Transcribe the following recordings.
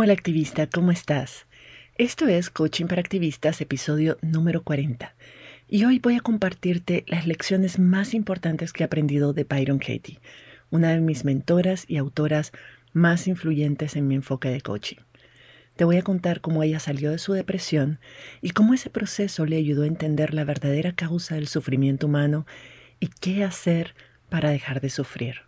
Hola activista, ¿cómo estás? Esto es Coaching para Activistas, episodio número 40. Y hoy voy a compartirte las lecciones más importantes que he aprendido de Byron Katie, una de mis mentoras y autoras más influyentes en mi enfoque de coaching. Te voy a contar cómo ella salió de su depresión y cómo ese proceso le ayudó a entender la verdadera causa del sufrimiento humano y qué hacer para dejar de sufrir.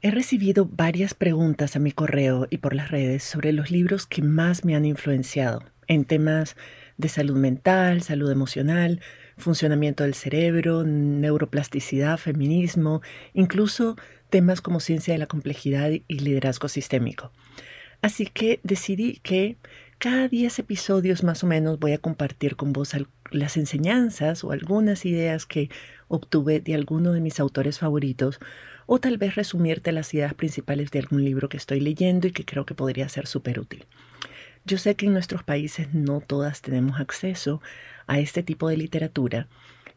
He recibido varias preguntas a mi correo y por las redes sobre los libros que más me han influenciado en temas de salud mental, salud emocional, funcionamiento del cerebro, neuroplasticidad, feminismo, incluso temas como ciencia de la complejidad y liderazgo sistémico. Así que decidí que cada 10 episodios más o menos voy a compartir con vos las enseñanzas o algunas ideas que obtuve de alguno de mis autores favoritos o tal vez resumirte las ideas principales de algún libro que estoy leyendo y que creo que podría ser súper útil. Yo sé que en nuestros países no todas tenemos acceso a este tipo de literatura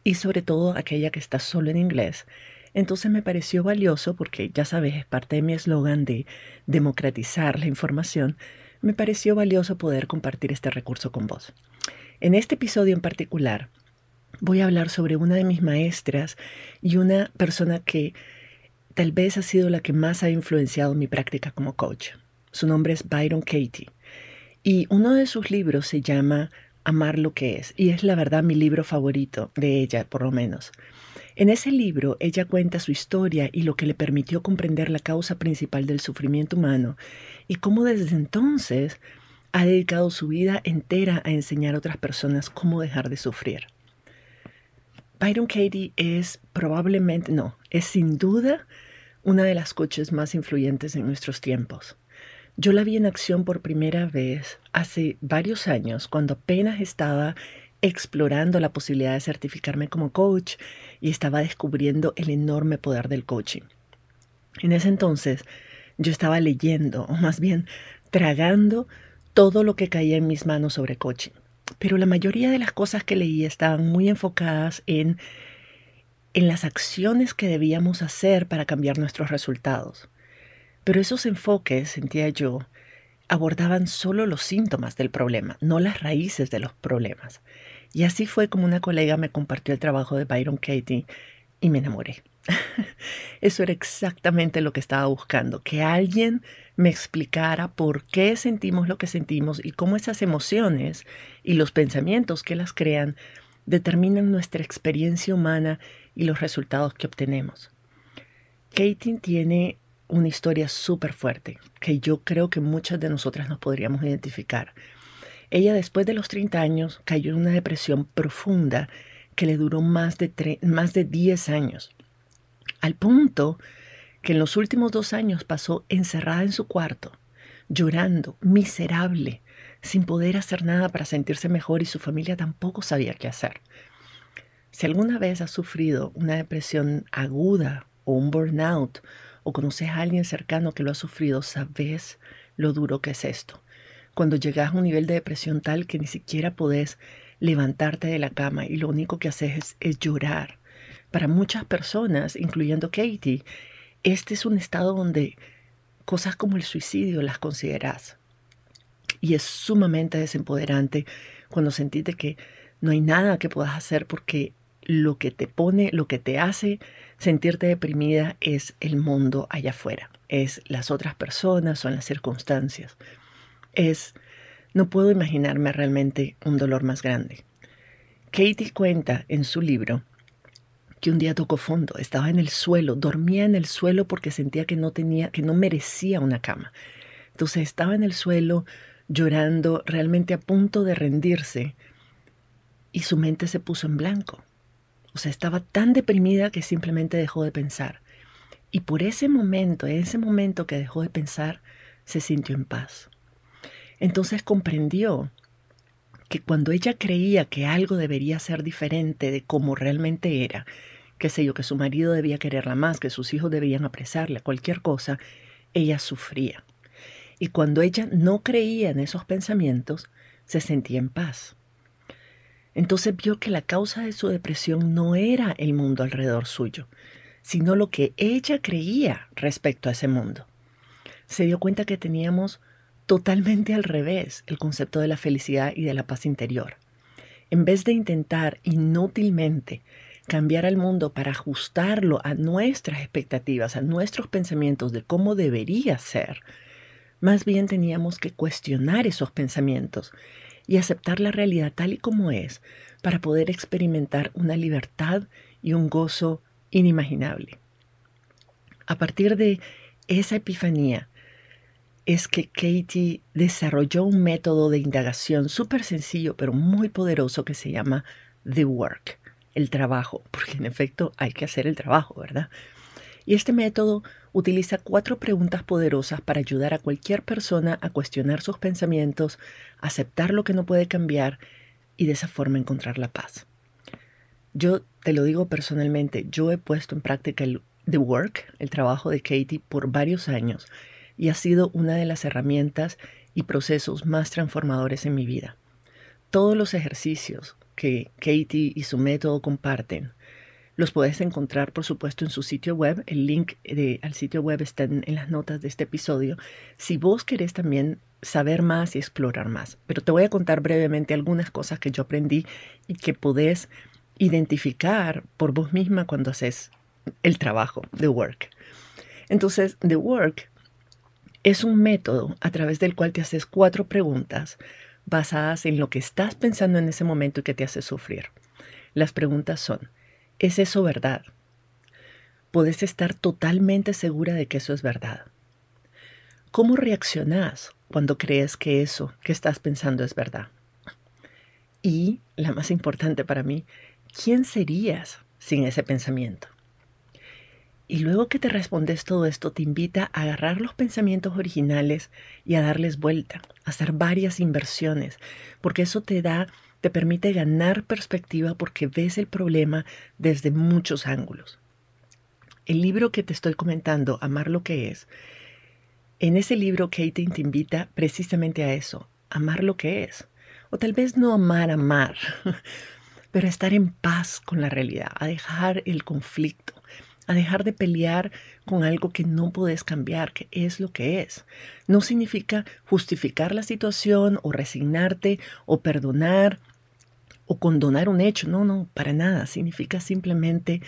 y sobre todo aquella que está solo en inglés. Entonces me pareció valioso porque ya sabes, es parte de mi eslogan de democratizar la información, me pareció valioso poder compartir este recurso con vos. En este episodio en particular voy a hablar sobre una de mis maestras y una persona que tal vez ha sido la que más ha influenciado mi práctica como coach. Su nombre es Byron Katie y uno de sus libros se llama Amar lo que es y es la verdad mi libro favorito de ella, por lo menos. En ese libro ella cuenta su historia y lo que le permitió comprender la causa principal del sufrimiento humano y cómo desde entonces ha dedicado su vida entera a enseñar a otras personas cómo dejar de sufrir. Byron Katie es probablemente, no, es sin duda una de las coaches más influyentes en nuestros tiempos. Yo la vi en acción por primera vez hace varios años, cuando apenas estaba explorando la posibilidad de certificarme como coach y estaba descubriendo el enorme poder del coaching. En ese entonces yo estaba leyendo, o más bien tragando, todo lo que caía en mis manos sobre coaching pero la mayoría de las cosas que leí estaban muy enfocadas en, en las acciones que debíamos hacer para cambiar nuestros resultados. Pero esos enfoques, sentía yo, abordaban solo los síntomas del problema, no las raíces de los problemas. Y así fue como una colega me compartió el trabajo de Byron Katie y me enamoré. Eso era exactamente lo que estaba buscando, que alguien me explicara por qué sentimos lo que sentimos y cómo esas emociones y los pensamientos que las crean determinan nuestra experiencia humana y los resultados que obtenemos. Katie tiene una historia súper fuerte que yo creo que muchas de nosotras nos podríamos identificar. Ella después de los 30 años cayó en una depresión profunda que le duró más de, más de 10 años al punto que en los últimos dos años pasó encerrada en su cuarto, llorando, miserable, sin poder hacer nada para sentirse mejor y su familia tampoco sabía qué hacer. Si alguna vez has sufrido una depresión aguda o un burnout o conoces a alguien cercano que lo ha sufrido, sabes lo duro que es esto. Cuando llegas a un nivel de depresión tal que ni siquiera podés levantarte de la cama y lo único que haces es, es llorar para muchas personas, incluyendo Katie, este es un estado donde cosas como el suicidio las consideras. Y es sumamente desempoderante cuando sentís que no hay nada que puedas hacer porque lo que te pone, lo que te hace sentirte deprimida es el mundo allá afuera, es las otras personas, son las circunstancias. Es, no puedo imaginarme realmente un dolor más grande. Katie cuenta en su libro que un día tocó fondo, estaba en el suelo, dormía en el suelo porque sentía que no tenía, que no merecía una cama. Entonces estaba en el suelo llorando, realmente a punto de rendirse, y su mente se puso en blanco. O sea, estaba tan deprimida que simplemente dejó de pensar. Y por ese momento, en ese momento que dejó de pensar, se sintió en paz. Entonces comprendió que cuando ella creía que algo debería ser diferente de como realmente era, qué sé yo, que su marido debía quererla más, que sus hijos debían apresarla, cualquier cosa, ella sufría. Y cuando ella no creía en esos pensamientos, se sentía en paz. Entonces vio que la causa de su depresión no era el mundo alrededor suyo, sino lo que ella creía respecto a ese mundo. Se dio cuenta que teníamos totalmente al revés el concepto de la felicidad y de la paz interior. En vez de intentar inútilmente cambiar al mundo para ajustarlo a nuestras expectativas, a nuestros pensamientos de cómo debería ser, más bien teníamos que cuestionar esos pensamientos y aceptar la realidad tal y como es para poder experimentar una libertad y un gozo inimaginable. A partir de esa epifanía es que Katie desarrolló un método de indagación súper sencillo pero muy poderoso que se llama The Work, el trabajo, porque en efecto hay que hacer el trabajo, ¿verdad? Y este método utiliza cuatro preguntas poderosas para ayudar a cualquier persona a cuestionar sus pensamientos, aceptar lo que no puede cambiar y de esa forma encontrar la paz. Yo te lo digo personalmente, yo he puesto en práctica el The Work, el trabajo de Katie, por varios años y ha sido una de las herramientas y procesos más transformadores en mi vida. Todos los ejercicios que Katie y su método comparten los puedes encontrar, por supuesto, en su sitio web. El link al sitio web está en, las notas de este episodio. Si vos querés también saber más y explorar más. Pero te voy a contar brevemente algunas cosas que yo aprendí y que podés identificar por vos misma cuando haces el trabajo, The Work. Entonces, The Work es un método a través del cual te haces cuatro preguntas basadas en lo que estás pensando en ese momento y que te hace sufrir. Las preguntas son, ¿Es eso verdad? Puedes estar totalmente segura de que eso es verdad. ¿Cómo reaccionás cuando crees que eso que estás pensando es verdad? Y, la más importante para mí, ¿quién serías sin ese pensamiento? Y luego que te respondes todo esto, te invita a agarrar los pensamientos originales y a darles vuelta, a hacer varias inversiones, porque eso te da te permite ganar perspectiva porque ves el problema desde muchos ángulos. El libro que te estoy comentando, Amar lo que es, en ese libro Kate te invita precisamente a eso, amar lo que es. O tal vez no amar, amar, pero estar en paz con la realidad, a dejar el conflicto, a dejar de pelear con algo que no puedes cambiar, que es lo que es. No significa justificar la situación o resignarte o perdonar o condonar un hecho. No, no, para nada. Significa simplemente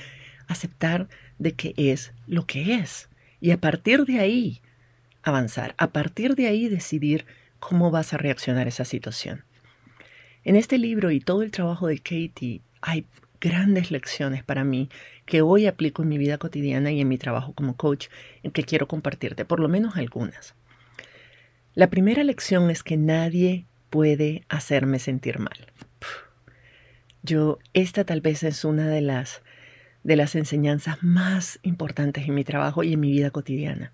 aceptar de que es lo que es. Y a partir de ahí avanzar. A partir de ahí decidir cómo vas a reaccionar a esa situación. En este libro y todo el trabajo de Katie hay grandes lecciones para mí que hoy aplico en mi vida cotidiana y en mi trabajo como coach, en que quiero compartirte, por lo menos algunas. La primera lección es que nadie puede hacerme sentir mal. Yo, esta tal vez es una de las, de las enseñanzas más importantes en mi trabajo y en mi vida cotidiana,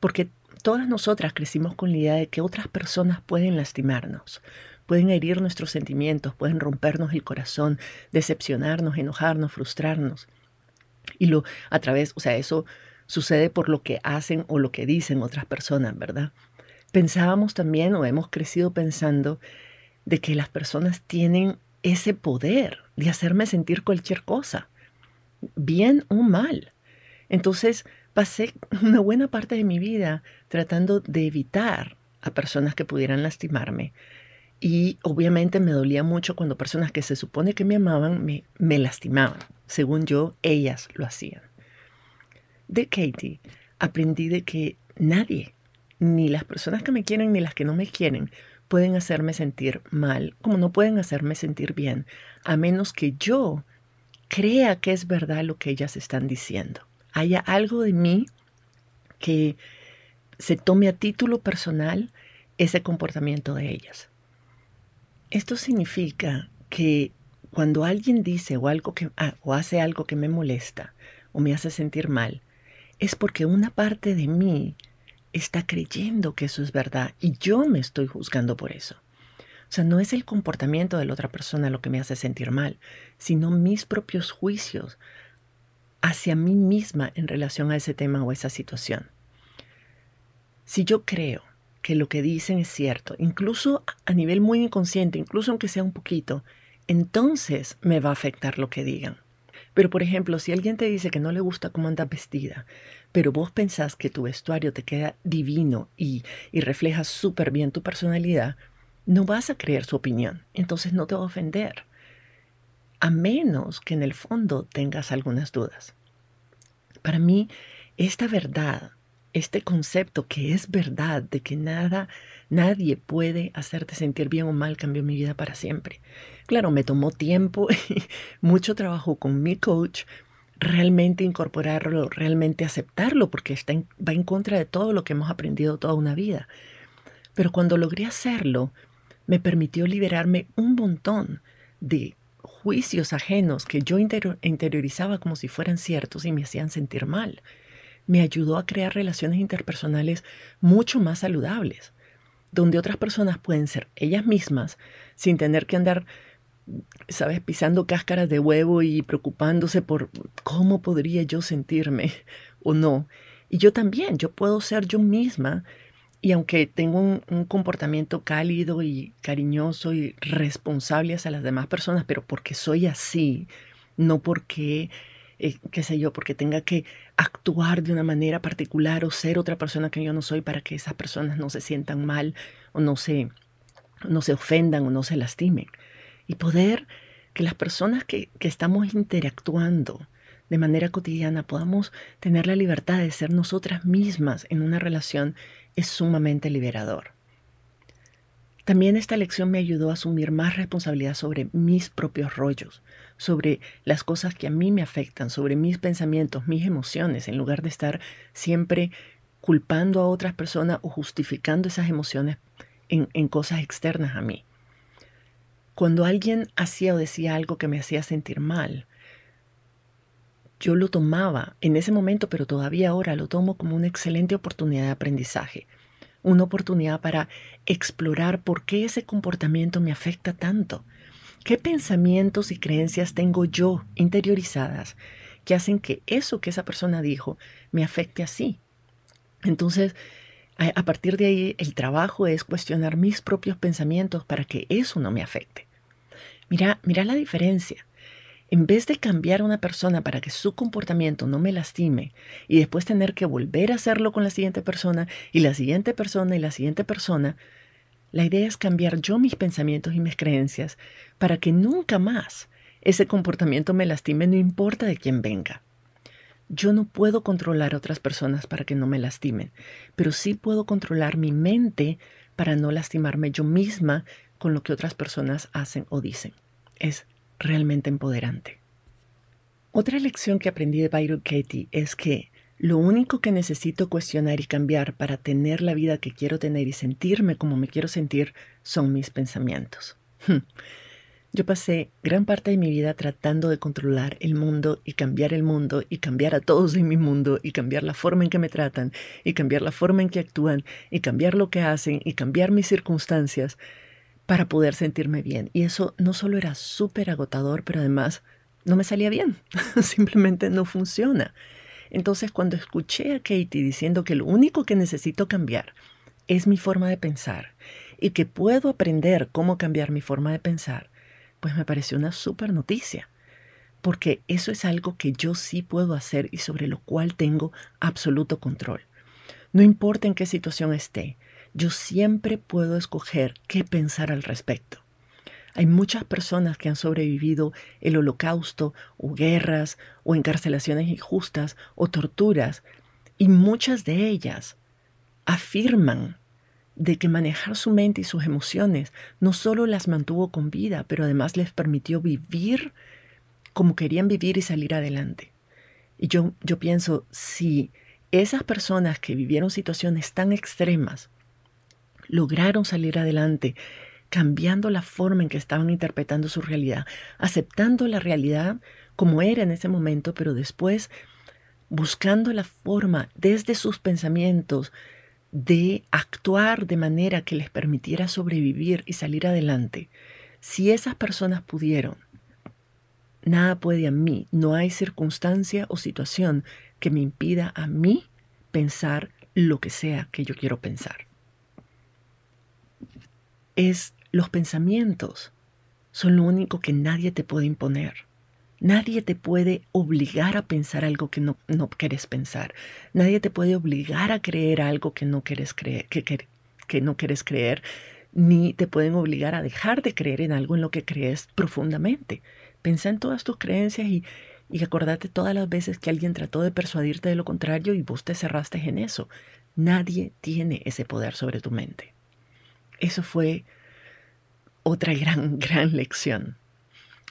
porque todas nosotras crecimos con la idea de que otras personas pueden lastimarnos, pueden herir nuestros sentimientos, pueden rompernos el corazón, decepcionarnos, enojarnos, frustrarnos. Y lo a través, o sea, eso sucede por lo que hacen o lo que dicen otras personas, ¿verdad? Pensábamos también o hemos crecido pensando de que las personas tienen ese poder de hacerme sentir cualquier cosa, bien o mal. Entonces pasé una buena parte de mi vida tratando de evitar a personas que pudieran lastimarme. Y obviamente me dolía mucho cuando personas que se supone que me amaban me, me lastimaban. Según yo, ellas lo hacían. De Katie aprendí de que nadie, ni las personas que me quieren ni las que no me quieren, pueden hacerme sentir mal, como no pueden hacerme sentir bien, a menos que yo crea que es verdad lo que ellas están diciendo. Haya algo de mí que se tome a título personal ese comportamiento de ellas. Esto significa que cuando alguien dice o, algo que, ah, o hace algo que me molesta o me hace sentir mal, es porque una parte de mí está creyendo que eso es verdad y yo me estoy juzgando por eso. O sea, no es el comportamiento de la otra persona lo que me hace sentir mal, sino mis propios juicios hacia mí misma en relación a ese tema o esa situación. Si yo creo que lo que dicen es cierto, incluso a nivel muy inconsciente, incluso aunque sea un poquito, entonces me va a afectar lo que digan. Pero por ejemplo, si alguien te dice que no le gusta cómo andas vestida, pero vos pensás que tu vestuario te queda divino y, y refleja súper bien tu personalidad, no vas a creer su opinión, entonces no te va a ofender, a menos que en el fondo tengas algunas dudas. Para mí, esta verdad este concepto que es verdad de que nada, nadie puede hacerte sentir bien o mal cambió mi vida para siempre. Claro, me tomó tiempo y mucho trabajo con mi coach realmente incorporarlo, realmente aceptarlo, porque está va en contra de todo lo que hemos aprendido toda una vida. Pero cuando logré hacerlo, me permitió liberarme un montón de juicios ajenos que yo interiorizaba como si fueran ciertos y me hacían sentir mal me ayudó a crear relaciones interpersonales mucho más saludables, donde otras personas pueden ser ellas mismas sin tener que andar, sabes, pisando cáscaras de huevo y preocupándose por cómo podría yo sentirme o no. Y yo también, yo puedo ser yo misma y aunque tengo un, comportamiento cálido y cariñoso y responsable hacia las demás personas, pero porque soy así, no porque eh, qué sé yo, porque tenga que actuar de una manera particular o ser otra persona que yo no soy para que esas personas no se sientan mal o no se, no se ofendan o no se lastimen. Y poder que las personas que, que estamos interactuando de manera cotidiana podamos tener la libertad de ser nosotras mismas en una relación es sumamente liberador. También esta lección me ayudó a asumir más responsabilidad sobre mis propios rollos, sobre las cosas que a mí me afectan, sobre mis pensamientos, mis emociones, en lugar de estar siempre culpando a otras personas o justificando esas emociones en, en cosas externas a mí. Cuando alguien hacía o decía algo que me hacía sentir mal, yo lo tomaba en ese momento, pero todavía ahora lo tomo como una excelente oportunidad de aprendizaje una oportunidad para explorar por qué ese comportamiento me afecta tanto. ¿Qué pensamientos y creencias tengo yo interiorizadas que hacen que eso que esa persona dijo me afecte así? Entonces, a, partir de ahí, el trabajo es cuestionar mis propios pensamientos para que eso no me afecte. Mira, mira la diferencia. En vez de cambiar a una persona para que su comportamiento no me lastime y después tener que volver a hacerlo con la siguiente persona y la siguiente persona y la siguiente persona, la idea es cambiar yo mis pensamientos y mis creencias para que nunca más ese comportamiento me lastime no importa de quién venga. Yo no puedo controlar a otras personas para que no me lastimen, pero sí puedo controlar mi mente para no lastimarme yo misma con lo que otras personas hacen o dicen. Es realmente empoderante. Otra lección que aprendí de Byron Katie es que lo único que necesito cuestionar y cambiar para tener la vida que quiero tener y sentirme como me quiero sentir son mis pensamientos. Hmm. Yo pasé gran parte de mi vida tratando de controlar el mundo y cambiar el mundo y cambiar a todos en mi mundo y cambiar la forma en que me tratan y cambiar la forma en que actúan y cambiar lo que hacen y cambiar mis circunstancias para poder sentirme bien. Y eso no solo era súper agotador, pero además no me salía bien. Simplemente no funciona. Entonces cuando escuché a Katie diciendo que lo único que necesito cambiar es mi forma de pensar y que puedo aprender cómo cambiar mi forma de pensar, pues me pareció una súper noticia. Porque eso es algo que yo sí puedo hacer y sobre lo cual tengo absoluto control. No importa en qué situación esté, yo siempre puedo escoger qué pensar al respecto. Hay muchas personas que han sobrevivido el holocausto o guerras o encarcelaciones injustas o torturas y muchas de ellas afirman de que manejar su mente y sus emociones no solo las mantuvo con vida, pero además les permitió vivir como querían vivir y salir adelante. Y yo, yo pienso, si esas personas que vivieron situaciones tan extremas lograron salir adelante, cambiando la forma en que estaban interpretando su realidad, aceptando la realidad como era en ese momento, pero después buscando la forma desde sus pensamientos de actuar de manera que les permitiera sobrevivir y salir adelante, si esas personas pudieron, nada puede a mí, no hay circunstancia o situación que me impida a mí pensar lo que sea que yo quiero pensar. Es los pensamientos son lo único que nadie te puede imponer. Nadie te puede obligar a pensar algo que no, quieres pensar. Nadie te puede obligar a creer algo que no quieres creer, que no quieres creer, ni te pueden obligar a dejar de creer en algo en lo que crees profundamente. Pensa en todas tus creencias y, y acordate todas las veces que alguien trató de persuadirte de lo contrario y vos te cerraste en eso. Nadie tiene ese poder sobre tu mente. Eso fue otra gran, gran lección.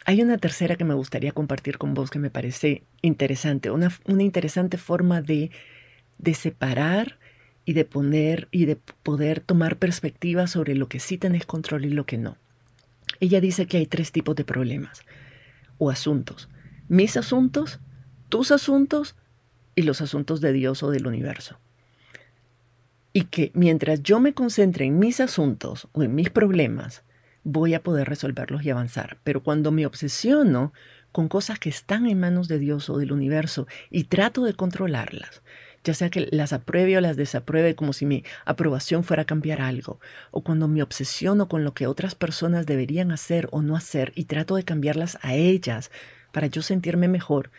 Hay una tercera que me gustaría compartir con vos que me parece interesante, una, una interesante forma de, de separar y de poner y de poder tomar perspectiva sobre lo que sí tenés control y lo que no. Ella dice que hay tres tipos de problemas o asuntos. Mis asuntos, tus asuntos y los asuntos de Dios o del universo. Y que mientras yo me concentre en mis asuntos o en mis problemas, voy a poder resolverlos y avanzar. Pero cuando me obsesiono con cosas que están en manos de Dios o del universo y trato de controlarlas, ya sea que las apruebe o las desapruebe como si mi aprobación fuera cambiar algo, o cuando me obsesiono con lo que otras personas deberían hacer o no hacer y trato de cambiarlas a ellas para yo sentirme mejor,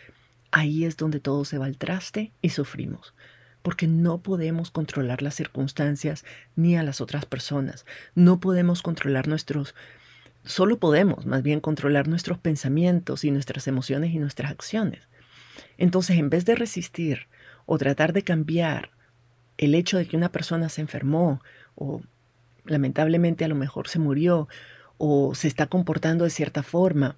ahí es donde todo se va al traste y sufrimos porque no podemos controlar las circunstancias ni a las otras personas. No podemos controlar nuestros... Solo podemos más bien controlar nuestros pensamientos y nuestras emociones y nuestras acciones. Entonces, en vez de resistir o tratar de cambiar el hecho de que una persona se enfermó o lamentablemente a lo mejor se murió o se está comportando de cierta forma,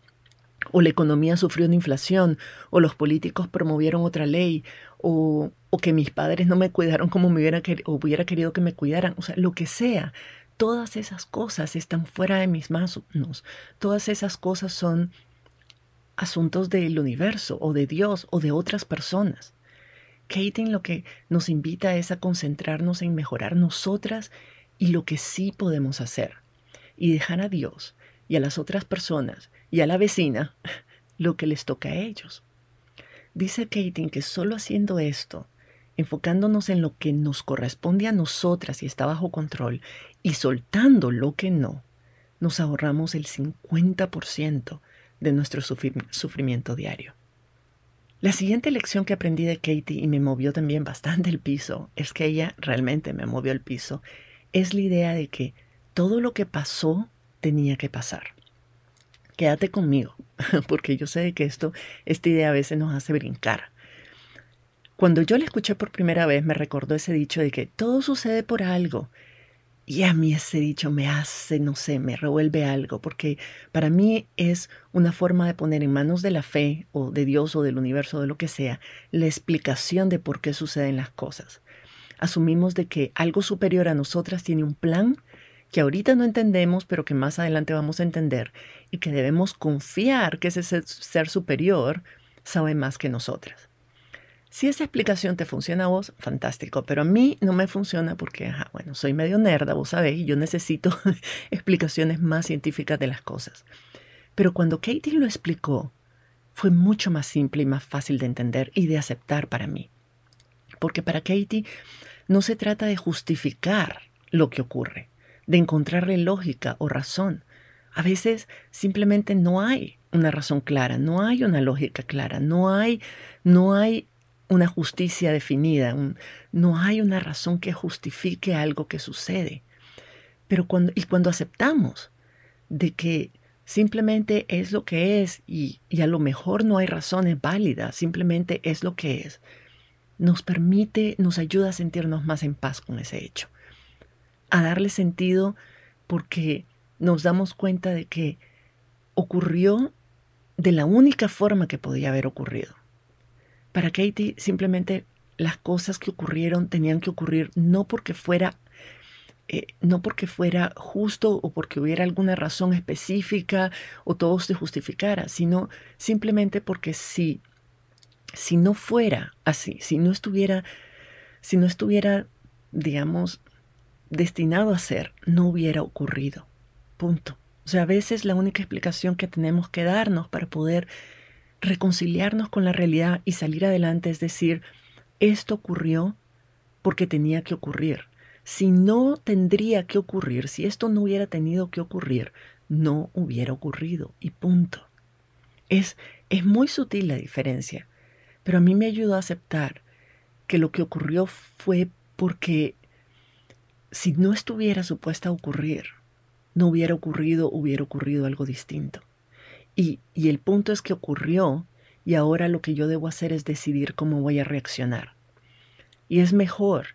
o la economía sufrió una inflación, o los políticos promovieron otra ley, o, que mis padres no me cuidaron como me hubiera, querido que me cuidaran, o sea, lo que sea. Todas esas cosas están fuera de mis manos. Todas esas cosas son asuntos del universo o de Dios o de otras personas. Katie lo que nos invita es a concentrarnos en mejorar nosotras y lo que sí podemos hacer y dejar a Dios y a las otras personas y a la vecina lo que les toca a ellos. Dice Katie que solo haciendo esto, enfocándonos en lo que nos corresponde a nosotras y está bajo control, y soltando lo que no, nos ahorramos el 50% de nuestro sufrimiento diario. La siguiente lección que aprendí de Katie y me movió también bastante el piso, es que ella realmente me movió el piso, es la idea de que todo lo que pasó tenía que pasar quédate conmigo, porque yo sé que esto, esta idea a veces nos hace brincar. Cuando yo la escuché por primera vez me recordó ese dicho de que todo sucede por algo. Y a mí ese dicho me hace, no sé, me revuelve algo, porque para mí es una forma de poner en manos de la fe o de Dios o del universo o de lo que sea la explicación de por qué suceden las cosas. Asumimos de que algo superior a nosotras tiene un plan que ahorita no entendemos, pero que más adelante vamos a entender, y que debemos confiar que ese ser superior sabe más que nosotras. Si esa explicación te funciona a vos, fantástico, pero a mí no me funciona porque, bueno, soy medio nerda, vos sabéis, y yo necesito explicaciones más científicas de las cosas. Pero cuando Katie lo explicó, fue mucho más simple y más fácil de entender y de aceptar para mí. Porque para Katie no se trata de justificar lo que ocurre, de encontrarle lógica o razón. A veces simplemente no hay una razón clara, no hay una lógica clara, no hay, no hay una justicia definida, no hay una razón que justifique algo que sucede. Pero cuando, y cuando aceptamos de que simplemente es lo que es y, y a lo mejor no hay razones válidas, simplemente es lo que es, nos permite, nos ayuda a sentirnos más en paz con ese hecho a darle sentido porque nos damos cuenta de que ocurrió de la única forma que podía haber ocurrido. Para Katie simplemente las cosas que ocurrieron tenían que ocurrir no porque fuera eh, no porque fuera justo o porque hubiera alguna razón específica o todo se justificara, sino simplemente porque si, si no fuera así, si no estuviera, si no estuviera digamos, destinado a ser, no hubiera ocurrido. Punto. O sea, a veces la única explicación que tenemos que darnos para poder reconciliarnos con la realidad y salir adelante es decir, esto ocurrió porque tenía que ocurrir. Si no tendría que ocurrir, si esto no hubiera tenido que ocurrir, no hubiera ocurrido y punto. Es, es muy sutil la diferencia, pero a mí me ayudó a aceptar que lo que ocurrió fue porque si no estuviera supuesta a ocurrir, no hubiera ocurrido, hubiera ocurrido algo distinto. Y, y el punto es que ocurrió y ahora lo que yo debo hacer es decidir cómo voy a reaccionar. Y es mejor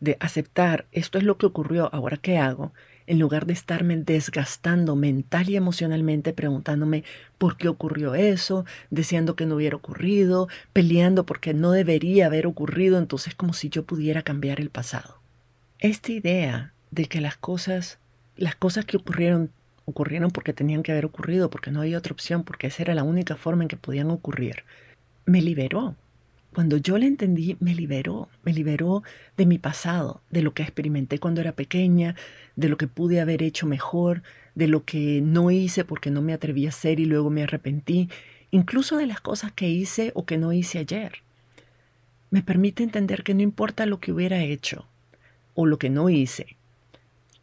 de aceptar esto es lo que ocurrió, ahora qué hago, en lugar de estarme desgastando mental y emocionalmente preguntándome por qué ocurrió eso, deseando que no hubiera ocurrido, peleando porque no debería haber ocurrido, entonces como si yo pudiera cambiar el pasado. Esta idea de que las cosas, las cosas que ocurrieron, ocurrieron porque tenían que haber ocurrido, porque no había otra opción, porque esa era la única forma en que podían ocurrir, me liberó, cuando yo le entendí, me liberó, me liberó de mi pasado, de lo que experimenté cuando era pequeña, de lo que pude haber hecho mejor, de lo que no hice porque no me atreví a hacer y luego me arrepentí, incluso de las cosas que hice o que no hice ayer. Me permite entender que no importa lo que hubiera hecho o lo que no hice,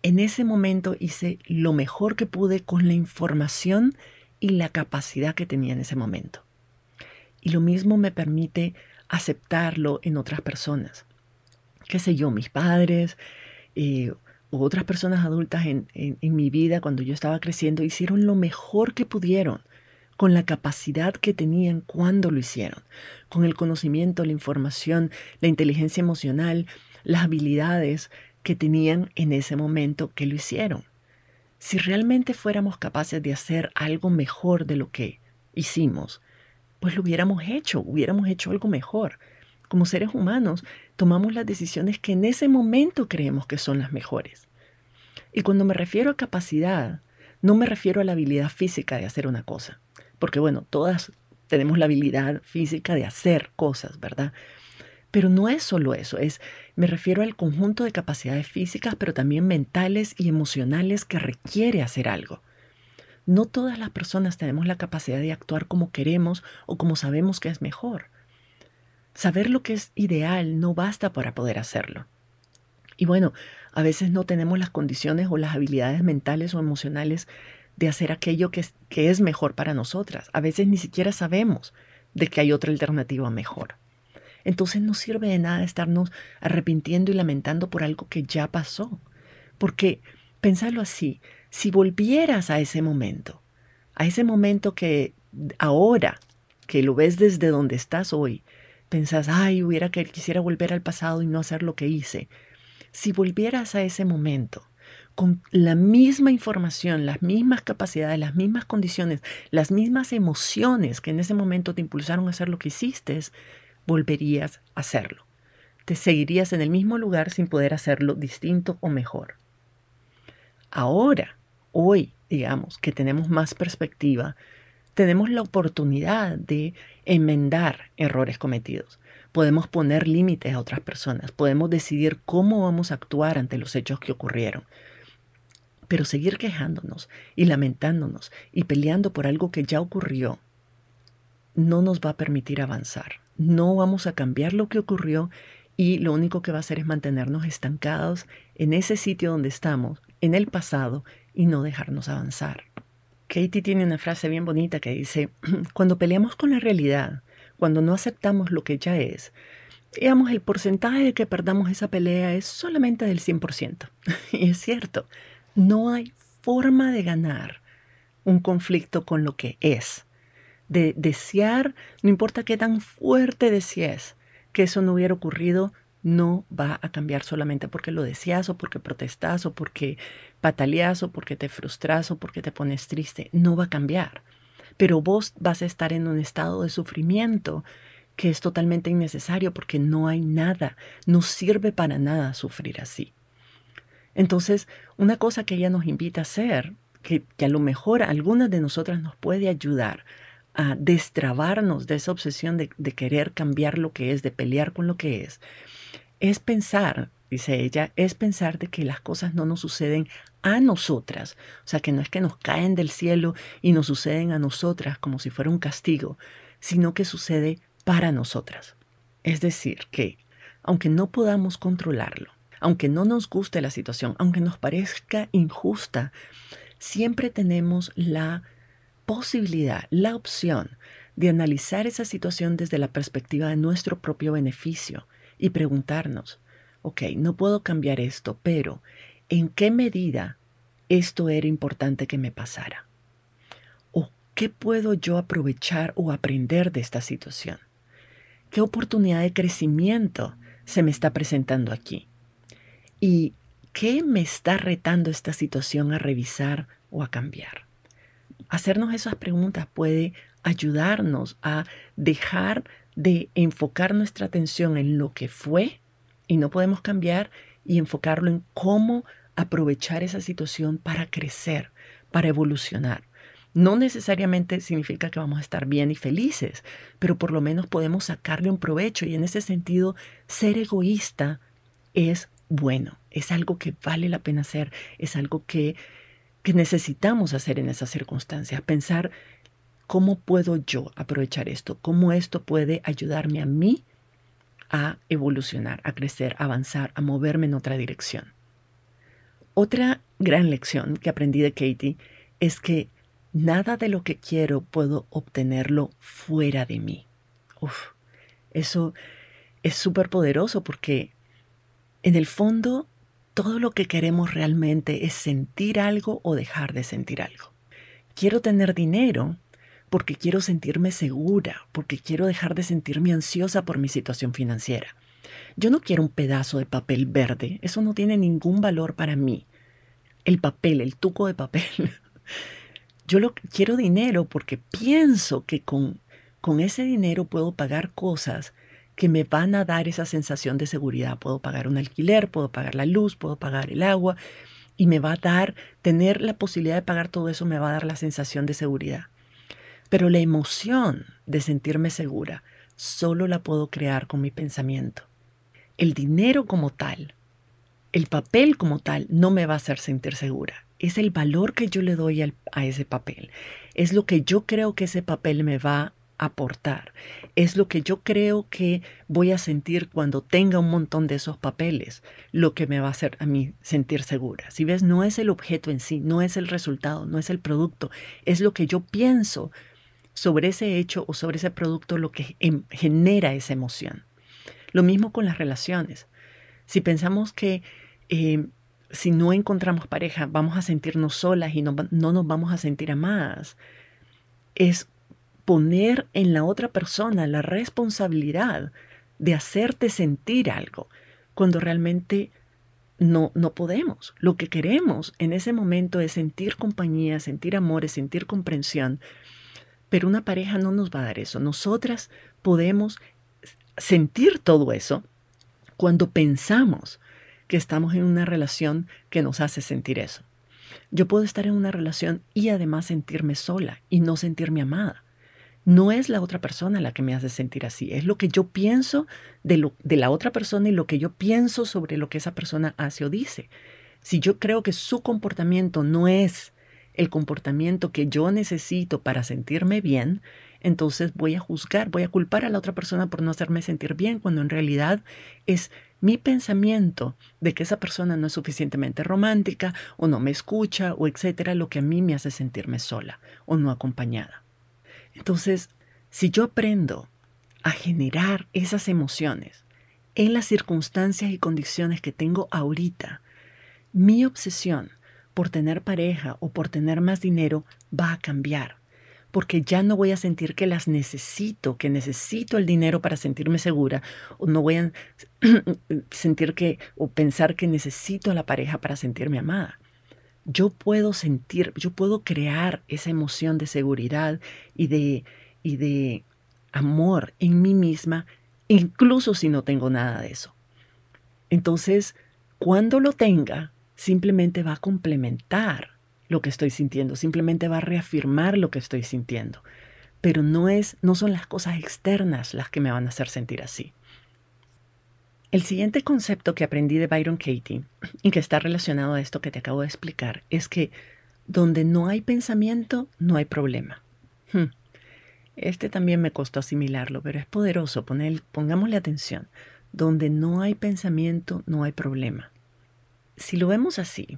en ese momento hice lo mejor que pude con la información y la capacidad que tenía en ese momento. Y lo mismo me permite aceptarlo en otras personas. Qué sé yo, mis padres eh, u otras personas adultas en mi vida cuando yo estaba creciendo hicieron lo mejor que pudieron con la capacidad que tenían cuando lo hicieron, con el conocimiento, la información, la inteligencia emocional, las habilidades que tenían en ese momento que lo hicieron. Si realmente fuéramos capaces de hacer algo mejor de lo que hicimos, pues lo hubiéramos hecho, hubiéramos hecho algo mejor. Como seres humanos, tomamos las decisiones que en ese momento creemos que son las mejores. Y cuando me refiero a capacidad, no me refiero a la habilidad física de hacer una cosa, porque bueno, todas tenemos la habilidad física de hacer cosas, ¿verdad? Pero no es solo eso, es me refiero al conjunto de capacidades físicas, pero también mentales y emocionales que requiere hacer algo. No todas las personas tenemos la capacidad de actuar como queremos o como sabemos que es mejor. Saber lo que es ideal no basta para poder hacerlo. Y bueno, a veces no tenemos las condiciones o las habilidades mentales o emocionales de hacer aquello que es, que es mejor para nosotras. A veces ni siquiera sabemos de que hay otra alternativa mejor. Entonces no sirve de nada estarnos arrepintiendo y lamentando por algo que ya pasó. Porque, pensarlo así, si volvieras a ese momento, a ese momento que ahora, que lo ves desde donde estás hoy, pensás, ay, hubiera que quisiera volver al pasado y no hacer lo que hice. Si volvieras a ese momento, con la misma información, las mismas capacidades, las mismas condiciones, las mismas emociones que en ese momento te impulsaron a hacer lo que hiciste, volverías a hacerlo. Te seguirías en el mismo lugar sin poder hacerlo distinto o mejor. Ahora, hoy, digamos, que tenemos más perspectiva, tenemos la oportunidad de enmendar errores cometidos. Podemos poner límites a otras personas, podemos decidir cómo vamos a actuar ante los hechos que ocurrieron. Pero seguir quejándonos y lamentándonos y peleando por algo que ya ocurrió no nos va a permitir avanzar. No vamos a cambiar lo que ocurrió y lo único que va a hacer es mantenernos estancados en ese sitio donde estamos, en el pasado, y no dejarnos avanzar. Katie tiene una frase bien bonita que dice, cuando peleamos con la realidad, cuando no aceptamos lo que ya es, digamos, el porcentaje de que perdamos esa pelea es solamente del 100%. y es cierto, no hay forma de ganar un conflicto con lo que es. De desear, no importa qué tan fuerte desees que eso no hubiera ocurrido, no va a cambiar solamente porque lo deseas o porque protestas o porque pataleas o porque te frustras o porque te pones triste. No va a cambiar. Pero vos vas a estar en un estado de sufrimiento que es totalmente innecesario porque no hay nada, no sirve para nada sufrir así. Entonces, una cosa que ella nos invita a hacer, que, a lo mejor alguna de nosotras nos puede ayudar a destrabarnos de esa obsesión de, querer cambiar lo que es, de pelear con lo que es, es pensar dice ella, es pensar de que las cosas no nos suceden a nosotras. O sea, que no es que nos caen del cielo y nos suceden a nosotras como si fuera un castigo, sino que sucede para nosotras. Es decir, que aunque no podamos controlarlo, aunque no nos guste la situación, aunque nos parezca injusta, siempre tenemos la posibilidad, la opción de analizar esa situación desde la perspectiva de nuestro propio beneficio y preguntarnos, ok, no puedo cambiar esto, pero ¿en qué medida esto era importante que me pasara? ¿O qué puedo yo aprovechar o aprender de esta situación? ¿Qué oportunidad de crecimiento se me está presentando aquí? ¿Y qué me está retando esta situación a revisar o a cambiar? Hacernos esas preguntas puede ayudarnos a dejar de enfocar nuestra atención en lo que fue y no podemos cambiar y enfocarlo en cómo aprovechar esa situación para crecer, para evolucionar. No necesariamente significa que vamos a estar bien y felices, pero por lo menos podemos sacarle un provecho y en ese sentido ser egoísta es bueno, es algo que vale la pena hacer, es algo que, que necesitamos hacer en esas circunstancias, pensar ¿Cómo puedo yo aprovechar esto? ¿Cómo esto puede ayudarme a mí a evolucionar, a crecer, a avanzar, a moverme en otra dirección? Otra gran lección que aprendí de Katie es que nada de lo que quiero puedo obtenerlo fuera de mí. Uf, eso es súper poderoso porque en el fondo todo lo que queremos realmente es sentir algo o dejar de sentir algo. Quiero tener dinero porque quiero sentirme segura, porque quiero dejar de sentirme ansiosa por mi situación financiera. Yo no quiero un pedazo de papel verde, eso no tiene ningún valor para mí. El papel, el tuco de papel. Yo quiero dinero porque pienso que con, con ese dinero puedo pagar cosas que me van a dar esa sensación de seguridad. Puedo pagar un alquiler, puedo pagar la luz, puedo pagar el agua y me va a dar, tener la posibilidad de pagar todo eso me va a dar la sensación de seguridad. Pero la emoción de sentirme segura solo la puedo crear con mi pensamiento. El dinero como tal, el papel como tal, no me va a hacer sentir segura. Es el valor que yo le doy a ese papel. Es lo que yo creo que ese papel me va aportar. Es lo que yo creo que voy a sentir cuando tenga un montón de esos papeles, lo que me va a hacer a mí sentir segura. Si ves, no es el objeto en sí, no es el resultado, no es el producto, es lo que yo pienso sobre ese hecho o sobre ese producto lo que em, genera esa emoción. Lo mismo con las relaciones. Si pensamos que eh, si no encontramos pareja vamos a sentirnos solas y no, no nos vamos a sentir amadas, es poner en la otra persona la responsabilidad de hacerte sentir algo cuando realmente no, no podemos. Lo que queremos en ese momento es sentir compañía, sentir amor, sentir comprensión pero una pareja no nos va a dar eso. Nosotras podemos sentir todo eso cuando pensamos que estamos en una relación que nos hace sentir eso. Yo puedo estar en una relación y además sentirme sola y no sentirme amada. No es la otra persona la que me hace sentir así, es lo que yo pienso de, lo, de la otra persona y lo que yo pienso sobre lo que esa persona hace o dice. Si yo creo que su comportamiento no es el comportamiento que yo necesito para sentirme bien, entonces voy a juzgar, voy a culpar a la otra persona por no hacerme sentir bien, cuando en realidad es mi pensamiento de que esa persona no es suficientemente romántica o no me escucha o etcétera, lo que a mí me hace sentirme sola o no acompañada. Entonces, si yo aprendo a generar esas emociones en las circunstancias y condiciones que tengo ahorita, mi obsesión por tener pareja o por tener más dinero va a cambiar, porque ya no voy a sentir que las necesito, que necesito el dinero para sentirme segura, o no voy a sentir que o pensar que necesito a la pareja para sentirme amada. Yo puedo sentir, yo puedo crear esa emoción de seguridad y de, y de amor en mí misma, incluso si no tengo nada de eso. Entonces, cuando lo tenga, simplemente va a complementar lo que estoy sintiendo, simplemente va a reafirmar lo que estoy sintiendo. Pero no es no son las cosas externas las que me van a hacer sentir así. El siguiente concepto que aprendí de Byron Katie y que está relacionado a esto que te acabo de explicar es que donde no hay pensamiento, no hay problema. Hmm. Este también me costó asimilarlo, pero es poderoso. pongámosle atención. Donde no hay pensamiento, no hay problema. Si lo vemos así,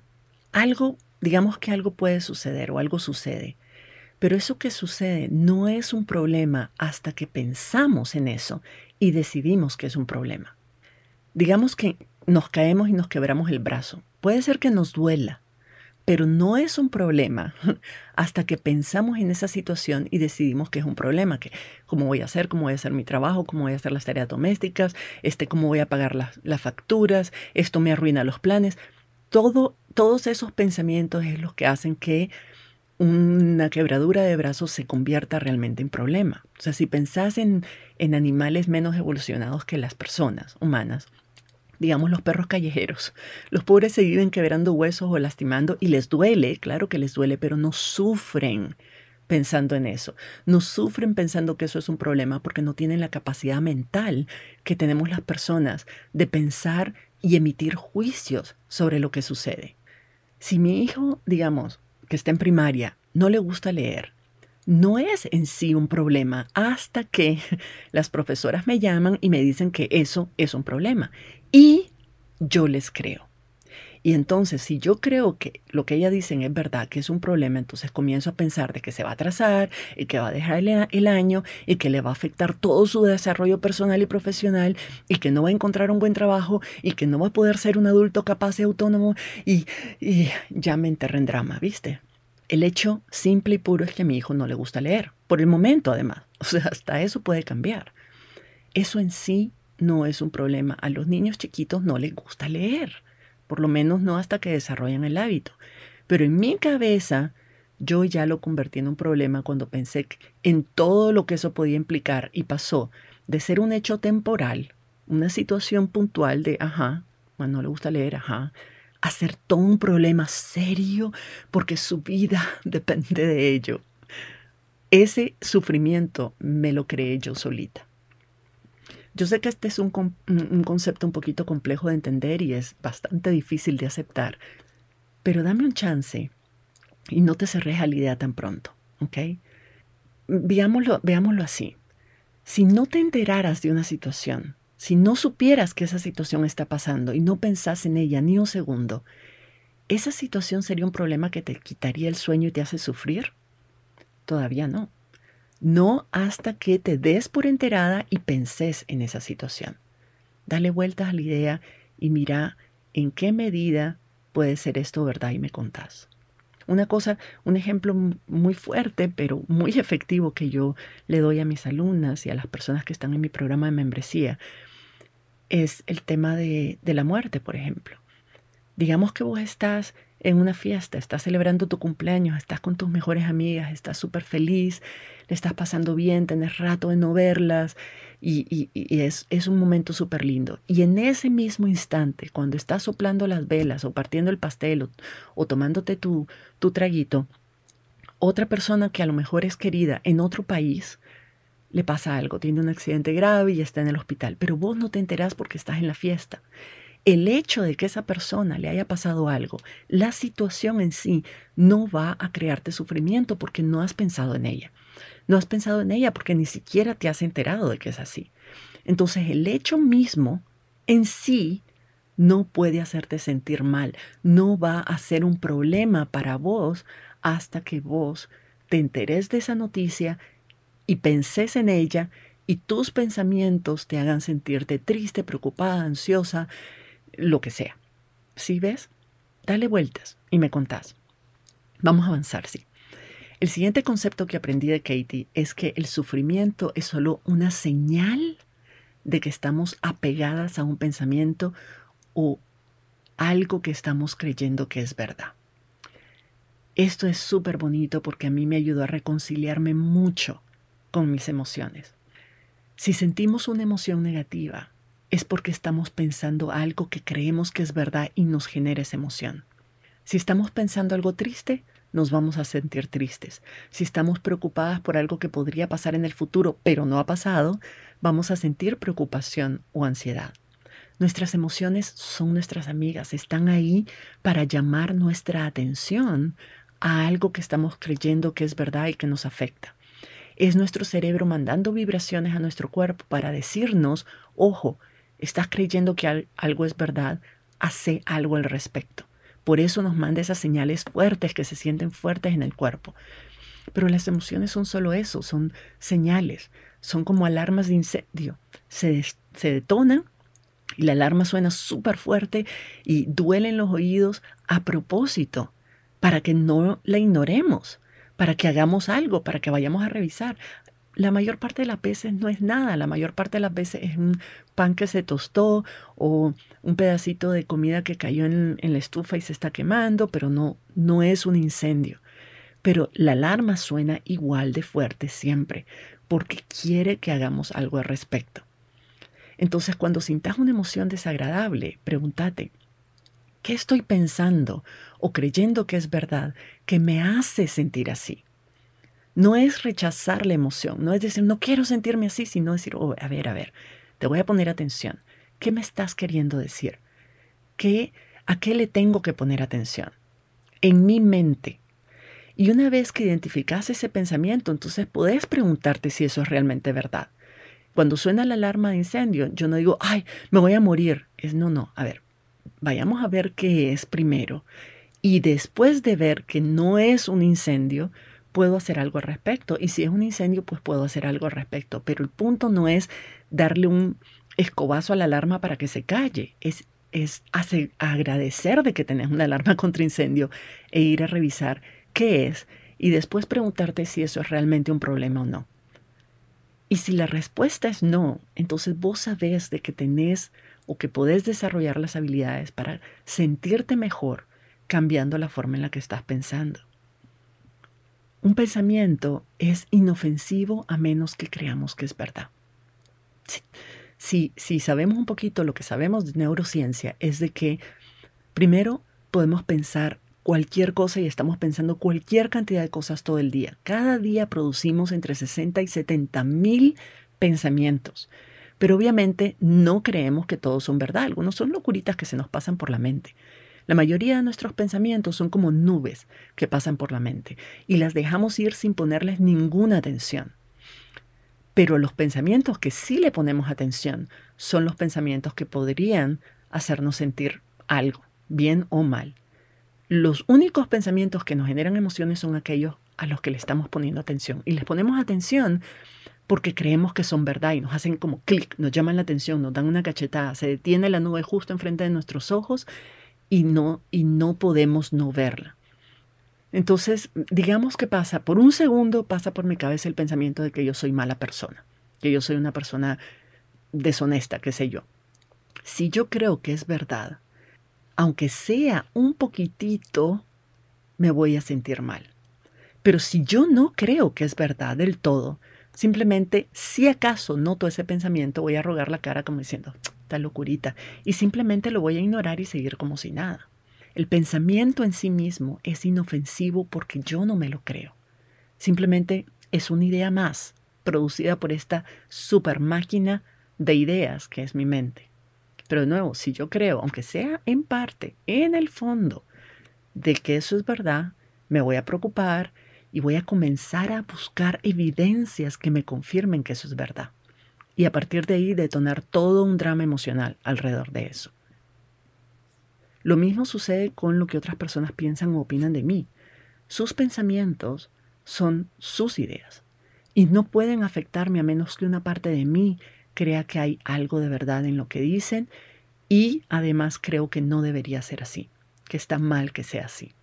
algo, digamos que algo puede suceder o algo sucede, pero eso que sucede no es un problema hasta que pensamos en eso y decidimos que es un problema. Digamos que nos caemos y nos quebramos el brazo. Puede ser que nos duela, pero no es un problema hasta que pensamos en esa situación y decidimos que es un problema, que cómo voy a hacer, cómo voy a hacer mi trabajo, cómo voy a hacer las tareas domésticas, este, cómo voy a pagar las, las facturas, esto me arruina los planes. Todo, todos esos pensamientos es los que hacen que una quebradura de brazos se convierta realmente en problema. O sea, si pensás en, en animales menos evolucionados que las personas humanas, digamos los perros callejeros. Los pobres se viven quebrando huesos o lastimando y les duele, claro que les duele, pero no sufren pensando en eso. No sufren pensando que eso es un problema porque no tienen la capacidad mental que tenemos las personas de pensar y emitir juicios sobre lo que sucede. Si mi hijo, digamos, que está en primaria, no le gusta leer, no es en sí un problema hasta que las profesoras me llaman y me dicen que eso es un problema. Y yo les creo. Y entonces, si yo creo que lo que ellas dicen es verdad, que es un problema, entonces comienzo a pensar de que se va a atrasar y que va a dejar el, año y que le va a afectar todo su desarrollo personal y profesional y que no va a encontrar un buen trabajo y que no va a poder ser un adulto capaz y autónomo y, y ya me enterré en drama, ¿viste? El hecho simple y puro es que a mi hijo no le gusta leer, por el momento además. O sea, hasta eso puede cambiar. Eso en sí no es un problema. A los niños chiquitos no les gusta leer, por lo menos no hasta que desarrollan el hábito. Pero en mi cabeza yo ya lo convertí en un problema cuando pensé en todo lo que eso podía implicar y pasó de ser un hecho temporal, una situación puntual de, ajá, no le gusta leer, ajá, a ser todo un problema serio porque su vida depende de ello. Ese sufrimiento me lo creé yo solita. Yo sé que este es un, concepto un poquito complejo de entender y es bastante difícil de aceptar, pero dame un chance y no te cerres a la idea tan pronto, ¿ok? Veámoslo, veámoslo así. Si no te enteraras de una situación, si no supieras que esa situación está pasando y no pensás en ella ni un segundo, ¿esa situación sería un problema que te quitaría el sueño y te hace sufrir? Todavía no no hasta que te des por enterada y penses en esa situación. Dale vueltas a la idea y mira en qué medida puede ser esto verdad y me contás. Una cosa, un ejemplo muy fuerte, pero muy efectivo que yo le doy a mis alumnas y a las personas que están en mi programa de membresía, es el tema de, de la muerte, por ejemplo. Digamos que vos estás en una fiesta, estás celebrando tu cumpleaños, estás con tus mejores amigas, estás súper feliz, le estás pasando bien, tenés rato de no verlas y, es, es, un momento súper lindo. Y en ese mismo instante, cuando estás soplando las velas o partiendo el pastel o, tomándote tu, tu traguito, otra persona que a lo mejor es querida en otro país, le pasa algo, tiene un accidente grave y está en el hospital, pero vos no te enterás porque estás en la fiesta el hecho de que esa persona le haya pasado algo, la situación en sí no va a crearte sufrimiento porque no has pensado en ella. No has pensado en ella porque ni siquiera te has enterado de que es así. Entonces el hecho mismo en sí no puede hacerte sentir mal, no va a ser un problema para vos hasta que vos te enteres de esa noticia y penses en ella y tus pensamientos te hagan sentirte triste, preocupada, ansiosa, lo que sea. ¿Sí ves? Dale vueltas y me contás. Vamos a avanzar, sí. El siguiente concepto que aprendí de Katie es que el sufrimiento es solo una señal de que estamos apegadas a un pensamiento o algo que estamos creyendo que es verdad. Esto es súper bonito porque a mí me ayudó a reconciliarme mucho con mis emociones. Si sentimos una emoción negativa, es porque estamos pensando algo que creemos que es verdad y nos genera esa emoción. Si estamos pensando algo triste, nos vamos a sentir tristes. Si estamos preocupadas por algo que podría pasar en el futuro, pero no ha pasado, vamos a sentir preocupación o ansiedad. Nuestras emociones son nuestras amigas, están ahí para llamar nuestra atención a algo que estamos creyendo que es verdad y que nos afecta. Es nuestro cerebro mandando vibraciones a nuestro cuerpo para decirnos, ojo, estás creyendo que algo es verdad, hace algo al respecto. Por eso nos manda esas señales fuertes que se sienten fuertes en el cuerpo. Pero las emociones son solo eso, son señales, son como alarmas de incendio. Se, se detonan y la alarma suena súper fuerte y duele en los oídos a propósito, para que no la ignoremos, para que hagamos algo, para que vayamos a revisar. La mayor parte de las veces no es nada, la mayor parte de las veces es un pan que se tostó o un pedacito de comida que cayó en, la estufa y se está quemando, pero no, no es un incendio. Pero la alarma suena igual de fuerte siempre, porque quiere que hagamos algo al respecto. Entonces, cuando sintas una emoción desagradable, pregúntate, ¿qué estoy pensando o creyendo que es verdad que me hace sentir así? No es rechazar la emoción, no es decir, no quiero sentirme así, sino decir, oh, a ver, a ver, te voy a poner atención. ¿Qué me estás queriendo decir? ¿Qué, ¿A qué le tengo que poner atención? En mi mente. Y una vez que identificas ese pensamiento, entonces puedes preguntarte si eso es realmente verdad. Cuando suena la alarma de incendio, yo no digo, ay, me voy a morir. Es no, no, a ver, vayamos a ver qué es primero. Y después de ver que no es un incendio, puedo hacer algo al respecto. Y si es un incendio, pues puedo hacer algo al respecto. Pero el punto no es darle un escobazo a la alarma para que se calle. Es, es agradecer de que tenés una alarma contra incendio e ir a revisar qué es y después preguntarte si eso es realmente un problema o no. Y si la respuesta es no, entonces vos sabés de que tenés o que podés desarrollar las habilidades para sentirte mejor cambiando la forma en la que estás pensando. Un pensamiento es inofensivo a menos que creamos que es verdad. Si, si, sabemos un poquito lo que sabemos de neurociencia, es de que primero podemos pensar cualquier cosa y estamos pensando cualquier cantidad de cosas todo el día. Cada día producimos entre 60 y 70 mil pensamientos. Pero obviamente no creemos que todos son verdad. Algunos son locuritas que se nos pasan por la mente. La mayoría de nuestros pensamientos son como nubes que pasan por la mente y las dejamos ir sin ponerles ninguna atención. Pero los pensamientos que sí le ponemos atención son los pensamientos que podrían hacernos sentir algo, bien o mal. Los únicos pensamientos que nos generan emociones son aquellos a los que le estamos poniendo atención. Y les ponemos atención porque creemos que son verdad y nos hacen como clic, nos llaman la atención, nos dan una cachetada, se detiene la nube justo enfrente de nuestros ojos y no, y no podemos no verla. Entonces, digamos que pasa, por un segundo pasa por mi cabeza el pensamiento de que yo soy mala persona, que yo soy una persona deshonesta, qué sé yo. Si yo creo que es verdad, aunque sea un poquitito, me voy a sentir mal. Pero si yo no creo que es verdad del todo, simplemente si acaso noto ese pensamiento, voy a rogar la cara como diciendo, esta locurita, y simplemente lo voy a ignorar y seguir como si nada. El pensamiento en sí mismo es inofensivo porque yo no me lo creo. Simplemente es una idea más producida por esta super máquina de ideas que es mi mente. Pero de nuevo, si yo creo, aunque sea en parte, en el fondo, de que eso es verdad, me voy a preocupar y voy a comenzar a buscar evidencias que me confirmen que eso es verdad. Y a partir de ahí detonar todo un drama emocional alrededor de eso. Lo mismo sucede con lo que otras personas piensan o opinan de mí. Sus pensamientos son sus ideas y no pueden afectarme a menos que una parte de mí crea que hay algo de verdad en lo que dicen y además creo que no debería ser así, que está mal que sea así.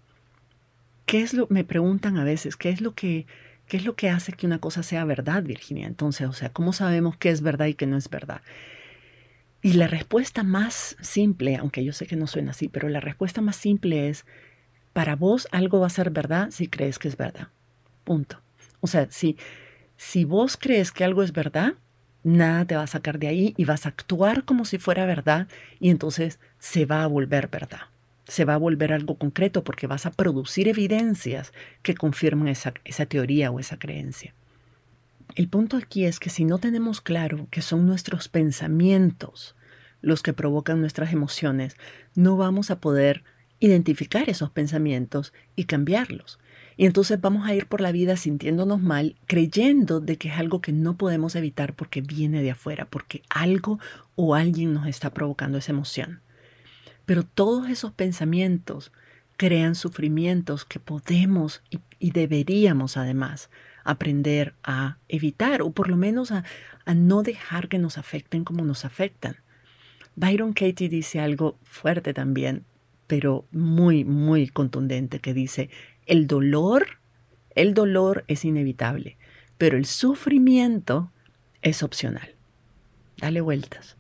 ¿Qué es lo me preguntan a veces, qué es lo que qué es lo que hace que una cosa sea verdad, Virginia? Entonces, o sea, ¿cómo sabemos qué es verdad y qué no es verdad? Y la respuesta más simple, aunque yo sé que no suena así, pero la respuesta más simple es para vos algo va a ser verdad si crees que es verdad. Punto. O sea, si si vos crees que algo es verdad, nada te va a sacar de ahí y vas a actuar como si fuera verdad y entonces se va a volver verdad. Se va a volver algo concreto porque vas a producir evidencias que confirman esa, esa teoría o esa creencia. El punto aquí es que si no tenemos claro que son nuestros pensamientos los que provocan nuestras emociones, no vamos a poder identificar esos pensamientos y cambiarlos. Y entonces vamos a ir por la vida sintiéndonos mal, creyendo de que es algo que no podemos evitar porque viene de afuera, porque algo o alguien nos está provocando esa emoción. Pero todos esos pensamientos crean sufrimientos que podemos y, deberíamos además aprender a evitar o por lo menos a, a no dejar que nos afecten como nos afectan. Byron Katie dice algo fuerte también, pero muy, muy contundente, que dice, el dolor, el dolor es inevitable, pero el sufrimiento es opcional. Dale vueltas.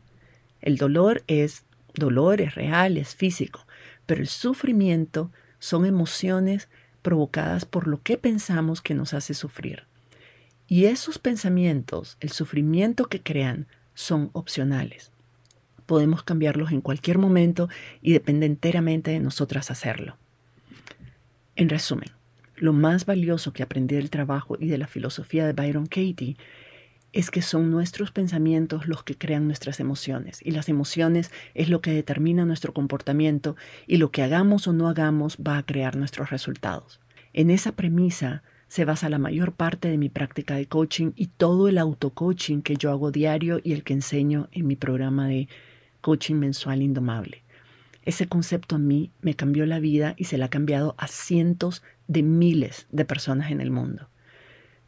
El dolor es dolor, es real, es físico, pero el sufrimiento son emociones provocadas por lo que pensamos que nos hace sufrir. Y esos pensamientos, el sufrimiento que crean, son opcionales. Podemos cambiarlos en cualquier momento y depende enteramente de nosotras hacerlo. En resumen, lo más valioso que aprendí del trabajo y de la filosofía de Byron Katie es que son nuestros pensamientos los que crean nuestras emociones y las emociones es lo que determina nuestro comportamiento y lo que hagamos o no hagamos va a crear nuestros resultados. En esa premisa se basa la mayor parte de mi práctica de coaching y todo el auto-coaching que yo hago diario y el que enseño en mi programa de coaching mensual indomable. Ese concepto a mí me cambió la vida y se la ha cambiado a cientos de miles de personas en el mundo.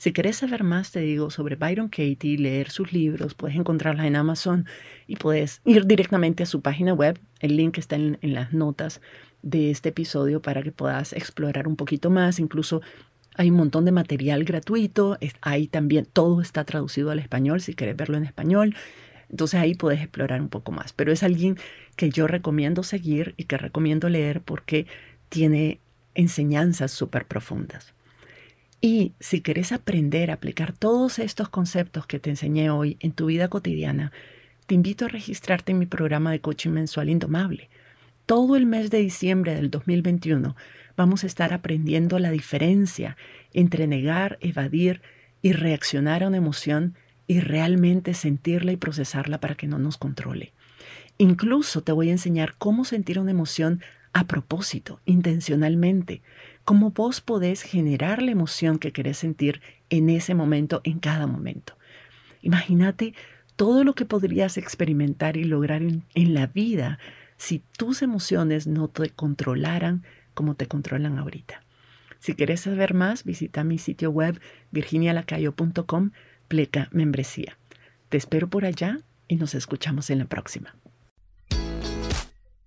Si querés saber más, te digo, sobre Byron Katie, leer sus libros, puedes encontrarlas en Amazon y puedes ir directamente a su página web. El link está en, en las notas de este episodio para que puedas explorar un poquito más. Incluso hay un montón de material gratuito, ahí también todo está traducido al español si quieres verlo en español. Entonces ahí puedes explorar un poco más. Pero es alguien que yo recomiendo seguir y que recomiendo leer porque tiene enseñanzas súper profundas. Y si quieres aprender a aplicar todos estos conceptos que te enseñé hoy en tu vida cotidiana, te invito a registrarte en mi programa de coaching mensual Indomable. Todo el mes de diciembre del 2021 vamos a estar aprendiendo la diferencia entre negar, evadir y reaccionar a una emoción y realmente sentirla y procesarla para que no nos controle. Incluso te voy a enseñar cómo sentir una emoción a propósito, intencionalmente, cómo vos podés generar la emoción que querés sentir en ese momento, en cada momento. Imagínate todo lo que podrías experimentar y lograr en, la vida si tus emociones no te controlaran como te controlan ahorita. Si quieres saber más, visita mi sitio web virginialacayo.com, pleca membresía. Te espero por allá y nos escuchamos en la próxima.